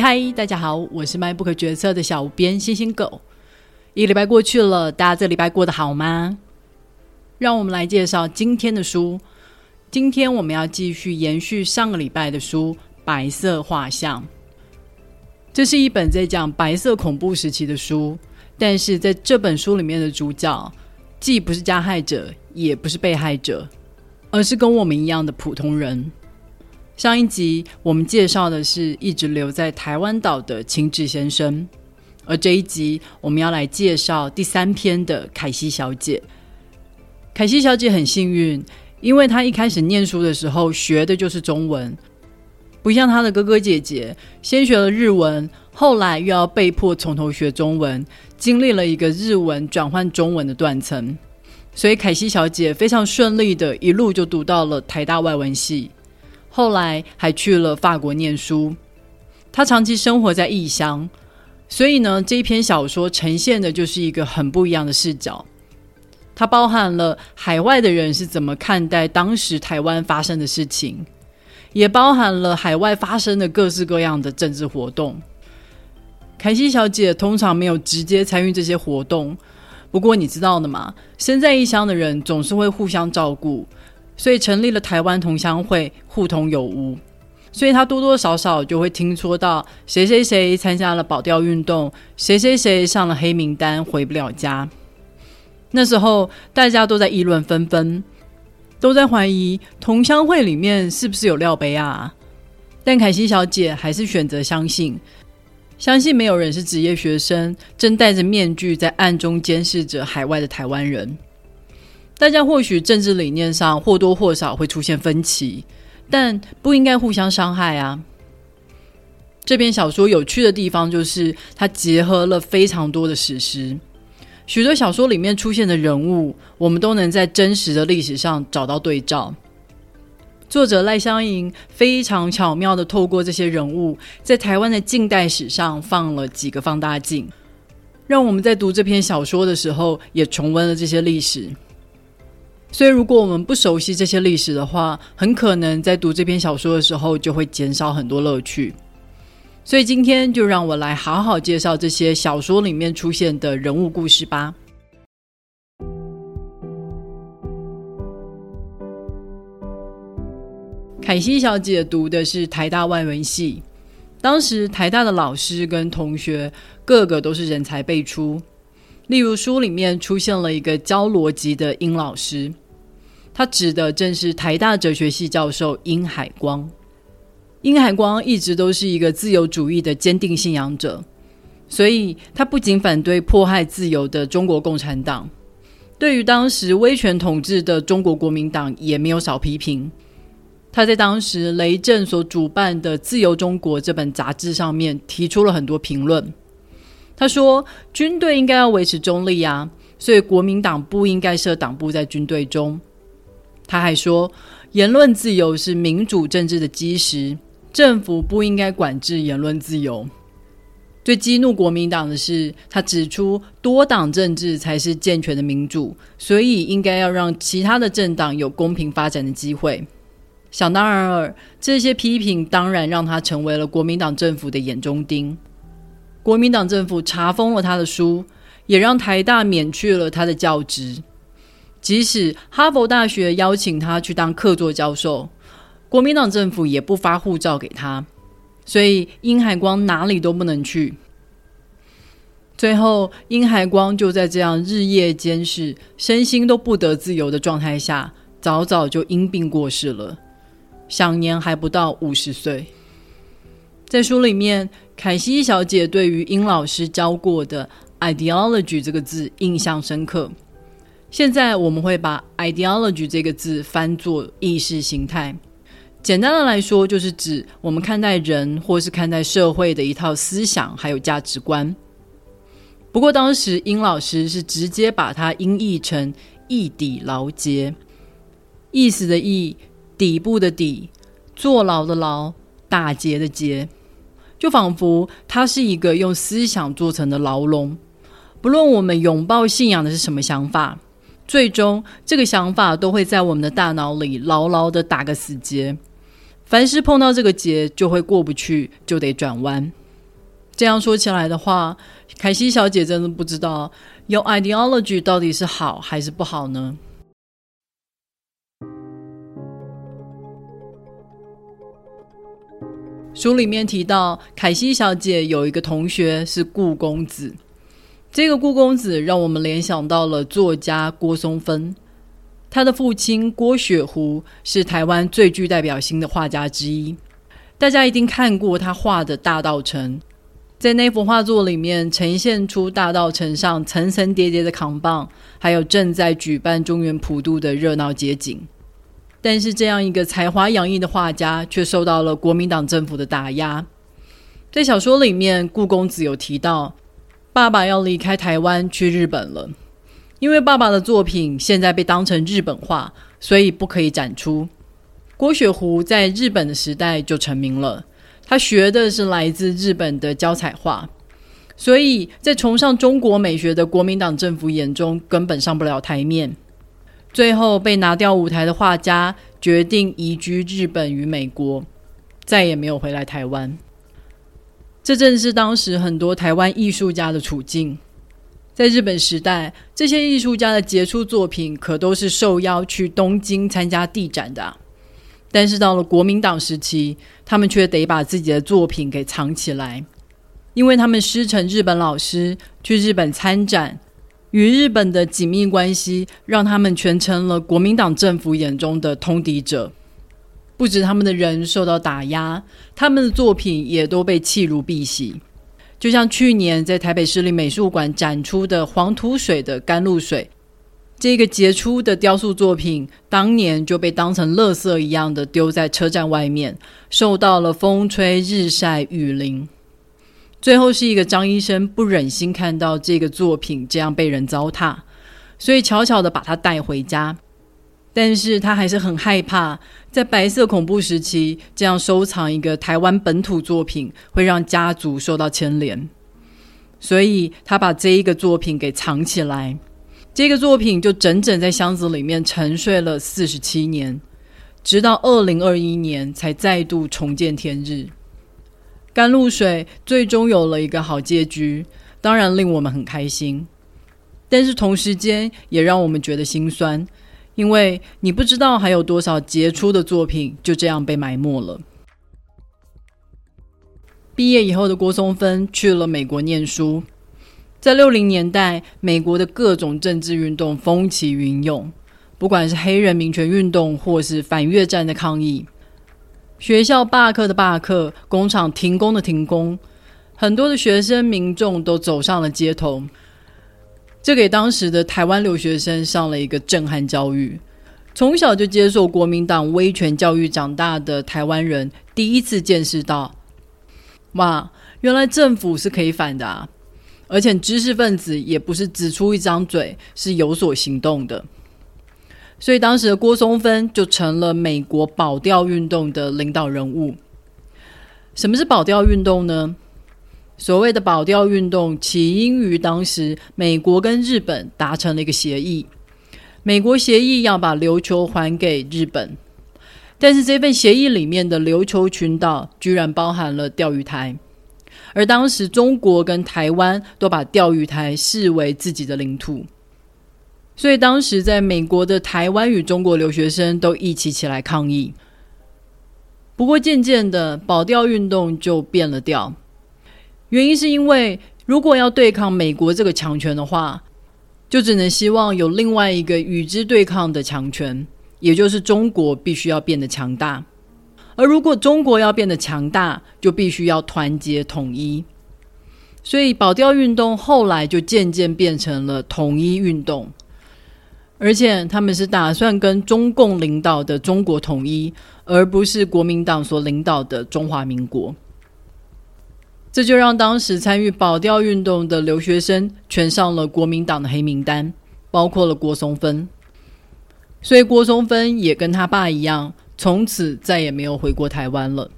嗨，大家好，我是卖不可决策的小编星星狗。一礼拜过去了，大家这礼拜过得好吗？让我们来介绍今天的书。今天我们要继续延续上个礼拜的书《白色画像》。这是一本在讲白色恐怖时期的书，但是在这本书里面的主角既不是加害者，也不是被害者，而是跟我们一样的普通人。上一集我们介绍的是一直留在台湾岛的秦志先生，而这一集我们要来介绍第三篇的凯西小姐。凯西小姐很幸运，因为她一开始念书的时候学的就是中文，不像她的哥哥姐姐先学了日文，后来又要被迫从头学中文，经历了一个日文转换中文的断层，所以凯西小姐非常顺利的一路就读到了台大外文系。后来还去了法国念书，他长期生活在异乡，所以呢，这一篇小说呈现的就是一个很不一样的视角。它包含了海外的人是怎么看待当时台湾发生的事情，也包含了海外发生的各式各样的政治活动。凯西小姐通常没有直接参与这些活动，不过你知道的嘛，身在异乡的人总是会互相照顾。所以成立了台湾同乡会，互通有无。所以他多多少少就会听说到谁谁谁参加了保钓运动，谁谁谁上了黑名单，回不了家。那时候大家都在议论纷纷，都在怀疑同乡会里面是不是有廖杯啊？但凯西小姐还是选择相信，相信没有人是职业学生，正戴着面具在暗中监视着海外的台湾人。大家或许政治理念上或多或少会出现分歧，但不应该互相伤害啊。这篇小说有趣的地方就是它结合了非常多的史实，许多小说里面出现的人物，我们都能在真实的历史上找到对照。作者赖香盈非常巧妙的透过这些人物，在台湾的近代史上放了几个放大镜，让我们在读这篇小说的时候也重温了这些历史。所以，如果我们不熟悉这些历史的话，很可能在读这篇小说的时候就会减少很多乐趣。所以，今天就让我来好好介绍这些小说里面出现的人物故事吧。凯西小姐读的是台大外文系，当时台大的老师跟同学个个都是人才辈出。例如，书里面出现了一个教逻辑的殷老师，他指的正是台大哲学系教授殷海光。殷海光一直都是一个自由主义的坚定信仰者，所以他不仅反对迫害自由的中国共产党，对于当时威权统治的中国国民党也没有少批评。他在当时雷震所主办的《自由中国》这本杂志上面提出了很多评论。他说：“军队应该要维持中立啊，所以国民党不应该设党部在军队中。”他还说：“言论自由是民主政治的基石，政府不应该管制言论自由。”最激怒国民党的是，他指出多党政治才是健全的民主，所以应该要让其他的政党有公平发展的机会。想当然尔，这些批评当然让他成为了国民党政府的眼中钉。国民党政府查封了他的书，也让台大免去了他的教职。即使哈佛大学邀请他去当客座教授，国民党政府也不发护照给他。所以殷海光哪里都不能去。最后，殷海光就在这样日夜监视、身心都不得自由的状态下，早早就因病过世了，享年还不到五十岁。在书里面。凯西小姐对于殷老师教过的 ideology 这个字印象深刻。现在我们会把 ideology 这个字翻作意识形态。简单的来说，就是指我们看待人或是看待社会的一套思想还有价值观。不过当时殷老师是直接把它音译成“义底牢结”，意思的意，底部的底，坐牢的牢，打结的结。就仿佛它是一个用思想做成的牢笼，不论我们拥抱信仰的是什么想法，最终这个想法都会在我们的大脑里牢牢的打个死结。凡是碰到这个结，就会过不去，就得转弯。这样说起来的话，凯西小姐真的不知道有 ideology 到底是好还是不好呢？书里面提到，凯西小姐有一个同学是顾公子。这个顾公子让我们联想到了作家郭松芬，他的父亲郭雪湖是台湾最具代表性的画家之一。大家一定看过他画的大道城，在那幅画作里面呈现出大道城上层层叠叠的扛棒，还有正在举办中原普渡的热闹街景。但是，这样一个才华洋溢的画家，却受到了国民党政府的打压。在小说里面，顾公子有提到，爸爸要离开台湾去日本了，因为爸爸的作品现在被当成日本画，所以不可以展出。郭雪湖在日本的时代就成名了，他学的是来自日本的胶彩画，所以在崇尚中国美学的国民党政府眼中，根本上不了台面。最后被拿掉舞台的画家决定移居日本与美国，再也没有回来台湾。这正是当时很多台湾艺术家的处境。在日本时代，这些艺术家的杰出作品可都是受邀去东京参加地展的。但是到了国民党时期，他们却得把自己的作品给藏起来，因为他们师承日本老师，去日本参展。与日本的紧密关系，让他们全成了国民党政府眼中的通敌者。不止他们的人受到打压，他们的作品也都被弃如敝屣。就像去年在台北市立美术馆展出的黄土水的甘露水，这个杰出的雕塑作品，当年就被当成垃圾一样的丢在车站外面，受到了风吹日晒雨淋。最后是一个张医生不忍心看到这个作品这样被人糟蹋，所以悄悄的把它带回家。但是他还是很害怕，在白色恐怖时期这样收藏一个台湾本土作品会让家族受到牵连，所以他把这一个作品给藏起来。这个作品就整整在箱子里面沉睡了四十七年，直到二零二一年才再度重见天日。甘露水最终有了一个好结局，当然令我们很开心，但是同时间也让我们觉得心酸，因为你不知道还有多少杰出的作品就这样被埋没了。毕业以后的郭松芬去了美国念书，在六零年代，美国的各种政治运动风起云涌，不管是黑人民权运动，或是反越战的抗议。学校罢课的罢课，工厂停工的停工，很多的学生民众都走上了街头。这给当时的台湾留学生上了一个震撼教育。从小就接受国民党威权教育长大的台湾人，第一次见识到：哇，原来政府是可以反的啊！而且知识分子也不是只出一张嘴，是有所行动的。所以当时的郭松芬就成了美国保钓运动的领导人物。什么是保钓运动呢？所谓的保钓运动起因于当时美国跟日本达成了一个协议，美国协议要把琉球还给日本，但是这份协议里面的琉球群岛居然包含了钓鱼台，而当时中国跟台湾都把钓鱼台视为自己的领土。所以当时在美国的台湾与中国留学生都一起起来抗议。不过渐渐的，保钓运动就变了调。原因是因为如果要对抗美国这个强权的话，就只能希望有另外一个与之对抗的强权，也就是中国必须要变得强大。而如果中国要变得强大，就必须要团结统一。所以保钓运动后来就渐渐变成了统一运动。而且他们是打算跟中共领导的中国统一，而不是国民党所领导的中华民国。这就让当时参与保钓运动的留学生全上了国民党的黑名单，包括了郭松芬。所以郭松芬也跟他爸一样，从此再也没有回过台湾了。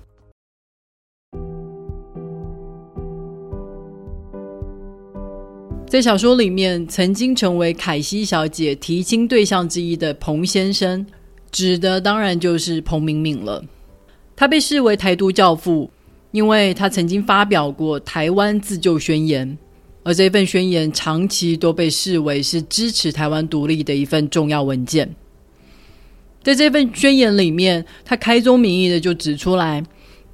在小说里面，曾经成为凯西小姐提亲对象之一的彭先生，指的当然就是彭明敏了。他被视为台独教父，因为他曾经发表过《台湾自救宣言》，而这份宣言长期都被视为是支持台湾独立的一份重要文件。在这份宣言里面，他开宗明义的就指出来，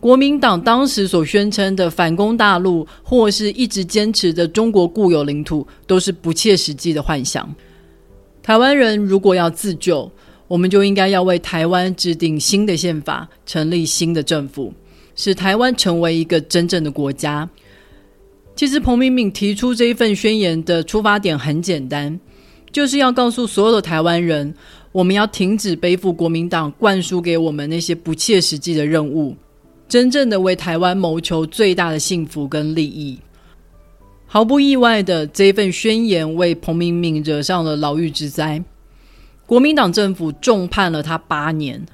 国民党当时所宣称的反攻大陆，或是一直坚持的中国固有领土，都是不切实际的幻想。台湾人如果要自救，我们就应该要为台湾制定新的宪法，成立新的政府，使台湾成为一个真正的国家。其实，彭明敏提出这一份宣言的出发点很简单，就是要告诉所有的台湾人。我们要停止背负国民党灌输给我们那些不切实际的任务，真正的为台湾谋求最大的幸福跟利益。毫不意外的，这份宣言为彭明敏惹上了牢狱之灾。国民党政府重判了他八年，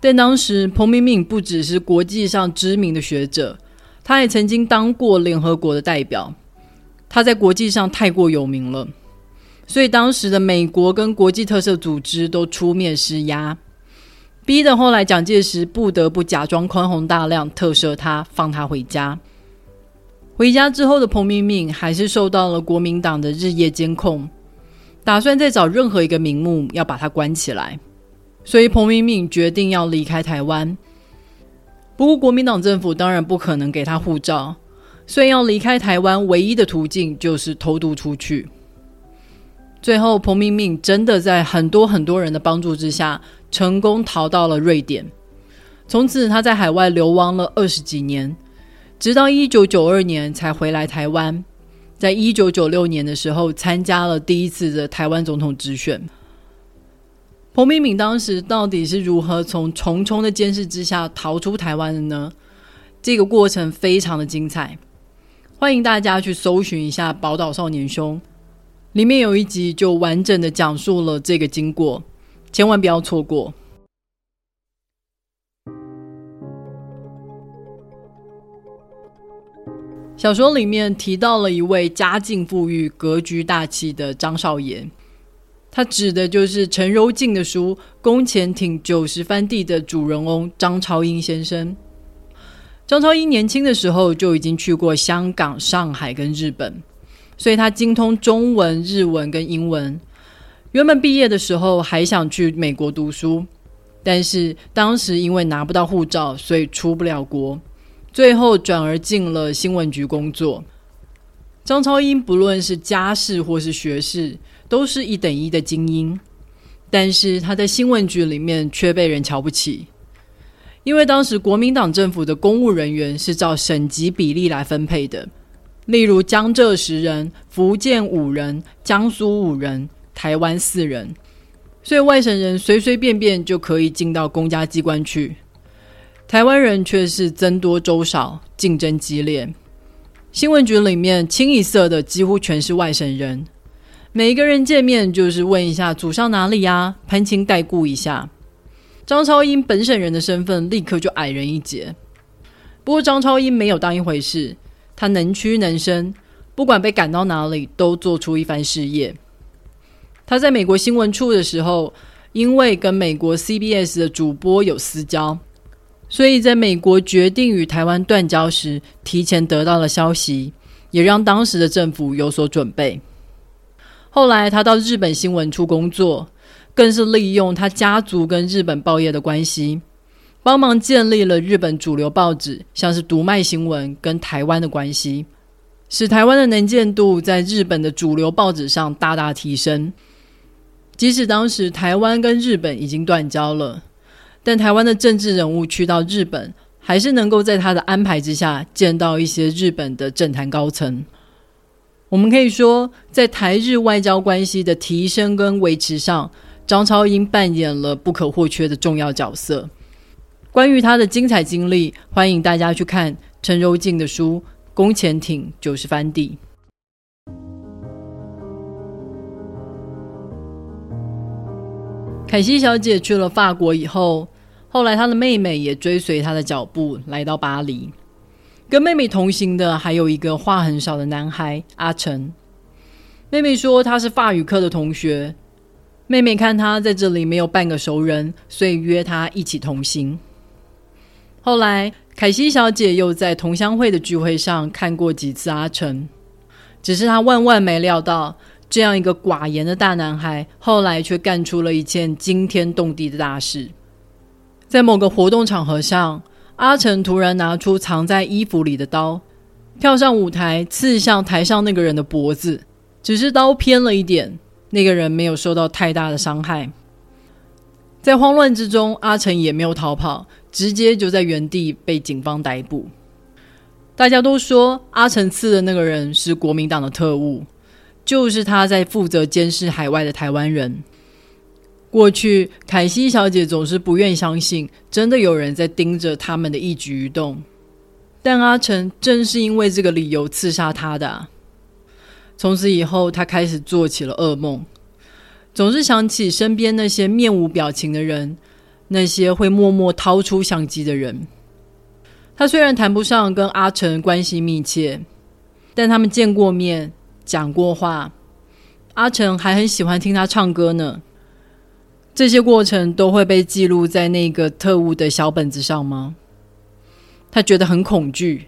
但当时彭明敏不只是国际上知名的学者，他也曾经当过联合国的代表，他在国际上太过有名了。所以当时的美国跟国际特色组织都出面施压，逼得后来蒋介石不得不假装宽宏大量，特赦他，放他回家。回家之后的彭明敏还是受到了国民党的日夜监控，打算再找任何一个名目要把他关起来。所以彭明敏决定要离开台湾。不过国民党政府当然不可能给他护照，所以要离开台湾唯一的途径就是偷渡出去。最后，彭明敏真的在很多很多人的帮助之下，成功逃到了瑞典。从此，他在海外流亡了二十几年，直到一九九二年才回来台湾。在一九九六年的时候，参加了第一次的台湾总统直选。彭明敏当时到底是如何从重重的监视之下逃出台湾的呢？这个过程非常的精彩，欢迎大家去搜寻一下《宝岛少年兄》。里面有一集就完整的讲述了这个经过，千万不要错过。小说里面提到了一位家境富裕、格局大气的张少爷，他指的就是陈柔静的书《宫前挺九十番地》的主人翁张超英先生。张超英年轻的时候就已经去过香港、上海跟日本。所以他精通中文、日文跟英文。原本毕业的时候还想去美国读书，但是当时因为拿不到护照，所以出不了国。最后转而进了新闻局工作。张超英不论是家世或是学识，都是一等一的精英，但是他在新闻局里面却被人瞧不起，因为当时国民党政府的公务人员是照省级比例来分配的。例如江浙十人、福建五人、江苏五人、台湾四人，所以外省人随随便便就可以进到公家机关去，台湾人却是增多粥少，竞争激烈。新闻局里面清一色的几乎全是外省人，每一个人见面就是问一下祖上哪里呀，攀亲带故一下。张超英本省人的身份立刻就矮人一截，不过张超英没有当一回事。他能屈能伸，不管被赶到哪里，都做出一番事业。他在美国新闻处的时候，因为跟美国 CBS 的主播有私交，所以在美国决定与台湾断交时，提前得到了消息，也让当时的政府有所准备。后来他到日本新闻处工作，更是利用他家族跟日本报业的关系。帮忙建立了日本主流报纸，像是读卖新闻跟台湾的关系，使台湾的能见度在日本的主流报纸上大大提升。即使当时台湾跟日本已经断交了，但台湾的政治人物去到日本，还是能够在他的安排之下见到一些日本的政坛高层。我们可以说，在台日外交关系的提升跟维持上，张超英扮演了不可或缺的重要角色。关于他的精彩经历，欢迎大家去看陈柔静的书《宫前町九十番地》。凯西小姐去了法国以后，后来她的妹妹也追随她的脚步来到巴黎。跟妹妹同行的还有一个话很少的男孩阿成。妹妹说他是法语课的同学。妹妹看他在这里没有半个熟人，所以约他一起同行。后来，凯西小姐又在同乡会的聚会上看过几次阿成，只是她万万没料到，这样一个寡言的大男孩，后来却干出了一件惊天动地的大事。在某个活动场合上，阿成突然拿出藏在衣服里的刀，跳上舞台，刺向台上那个人的脖子。只是刀偏了一点，那个人没有受到太大的伤害。在慌乱之中，阿成也没有逃跑。直接就在原地被警方逮捕。大家都说阿成刺的那个人是国民党的特务，就是他在负责监视海外的台湾人。过去凯西小姐总是不愿相信真的有人在盯着他们的一举一动，但阿成正是因为这个理由刺杀他的。从此以后，他开始做起了噩梦，总是想起身边那些面无表情的人。那些会默默掏出相机的人，他虽然谈不上跟阿成关系密切，但他们见过面，讲过话。阿成还很喜欢听他唱歌呢。这些过程都会被记录在那个特务的小本子上吗？他觉得很恐惧，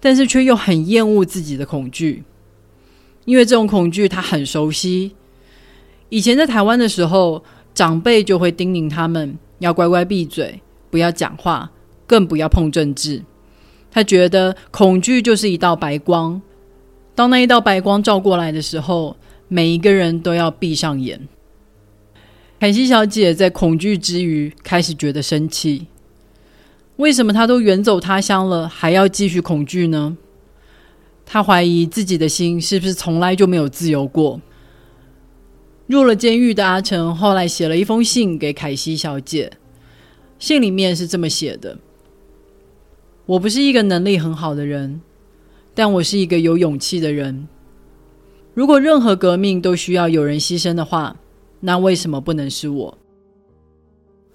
但是却又很厌恶自己的恐惧，因为这种恐惧他很熟悉。以前在台湾的时候，长辈就会叮咛他们。要乖乖闭嘴，不要讲话，更不要碰政治。他觉得恐惧就是一道白光，当那一道白光照过来的时候，每一个人都要闭上眼。凯西小姐在恐惧之余开始觉得生气，为什么她都远走他乡了，还要继续恐惧呢？她怀疑自己的心是不是从来就没有自由过。入了监狱的阿成后来写了一封信给凯西小姐，信里面是这么写的：“我不是一个能力很好的人，但我是一个有勇气的人。如果任何革命都需要有人牺牲的话，那为什么不能是我？”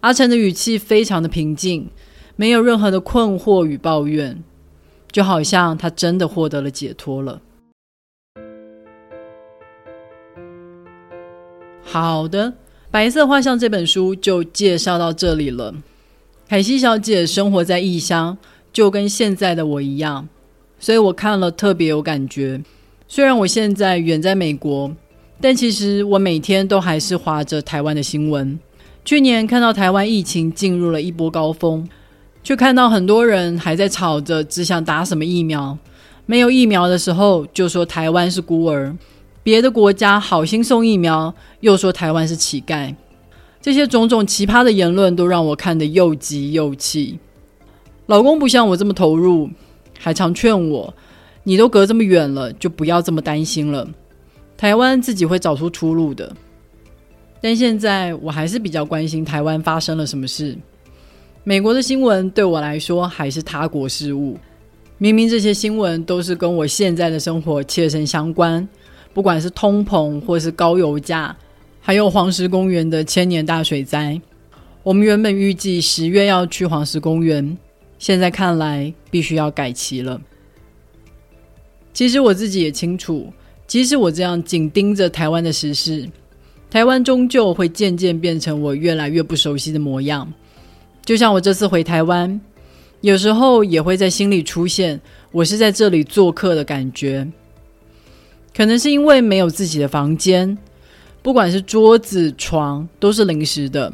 阿成的语气非常的平静，没有任何的困惑与抱怨，就好像他真的获得了解脱了。好的，《白色画像》这本书就介绍到这里了。凯西小姐生活在异乡，就跟现在的我一样，所以我看了特别有感觉。虽然我现在远在美国，但其实我每天都还是划着台湾的新闻。去年看到台湾疫情进入了一波高峰，却看到很多人还在吵着只想打什么疫苗，没有疫苗的时候就说台湾是孤儿。别的国家好心送疫苗，又说台湾是乞丐，这些种种奇葩的言论都让我看得又急又气。老公不像我这么投入，还常劝我：“你都隔这么远了，就不要这么担心了，台湾自己会找出出路的。”但现在我还是比较关心台湾发生了什么事。美国的新闻对我来说还是他国事务，明明这些新闻都是跟我现在的生活切身相关。不管是通膨，或是高油价，还有黄石公园的千年大水灾，我们原本预计十月要去黄石公园，现在看来必须要改期了。其实我自己也清楚，即使我这样紧盯着台湾的时事，台湾终究会渐渐变成我越来越不熟悉的模样。就像我这次回台湾，有时候也会在心里出现我是在这里做客的感觉。可能是因为没有自己的房间，不管是桌子、床都是临时的，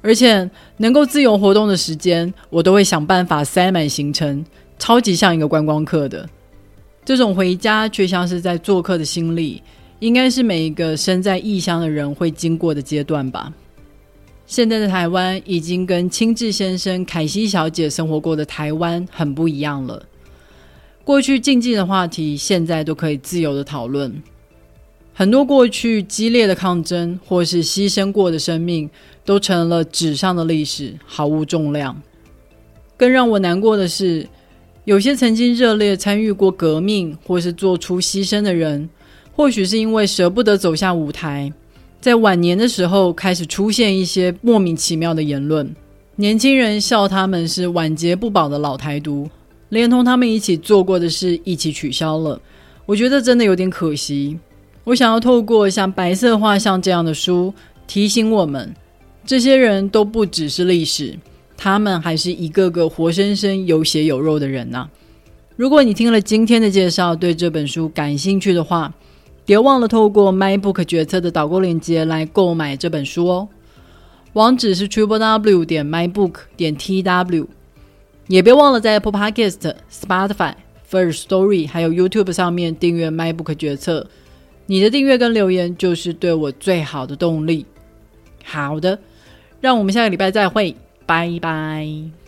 而且能够自由活动的时间，我都会想办法塞满行程，超级像一个观光客的。这种回家却像是在做客的心理，应该是每一个身在异乡的人会经过的阶段吧。现在的台湾已经跟清志先生、凯西小姐生活过的台湾很不一样了。过去禁忌的话题，现在都可以自由的讨论。很多过去激烈的抗争，或是牺牲过的生命，都成了纸上的历史，毫无重量。更让我难过的是，有些曾经热烈参与过革命，或是做出牺牲的人，或许是因为舍不得走下舞台，在晚年的时候开始出现一些莫名其妙的言论。年轻人笑他们是晚节不保的老台独。连同他们一起做过的事一起取消了，我觉得真的有点可惜。我想要透过像《白色画像》这样的书，提醒我们，这些人都不只是历史，他们还是一个个活生生有血有肉的人呐。如果你听了今天的介绍，对这本书感兴趣的话，别忘了透过 MyBook 决策的导购链接来购买这本书哦。网址是 triple w 点 mybook 点 tw。也别忘了在 Apple Podcast、Spotify、First Story 还有 YouTube 上面订阅 MacBook 决策。你的订阅跟留言就是对我最好的动力。好的，让我们下个礼拜再会，拜拜。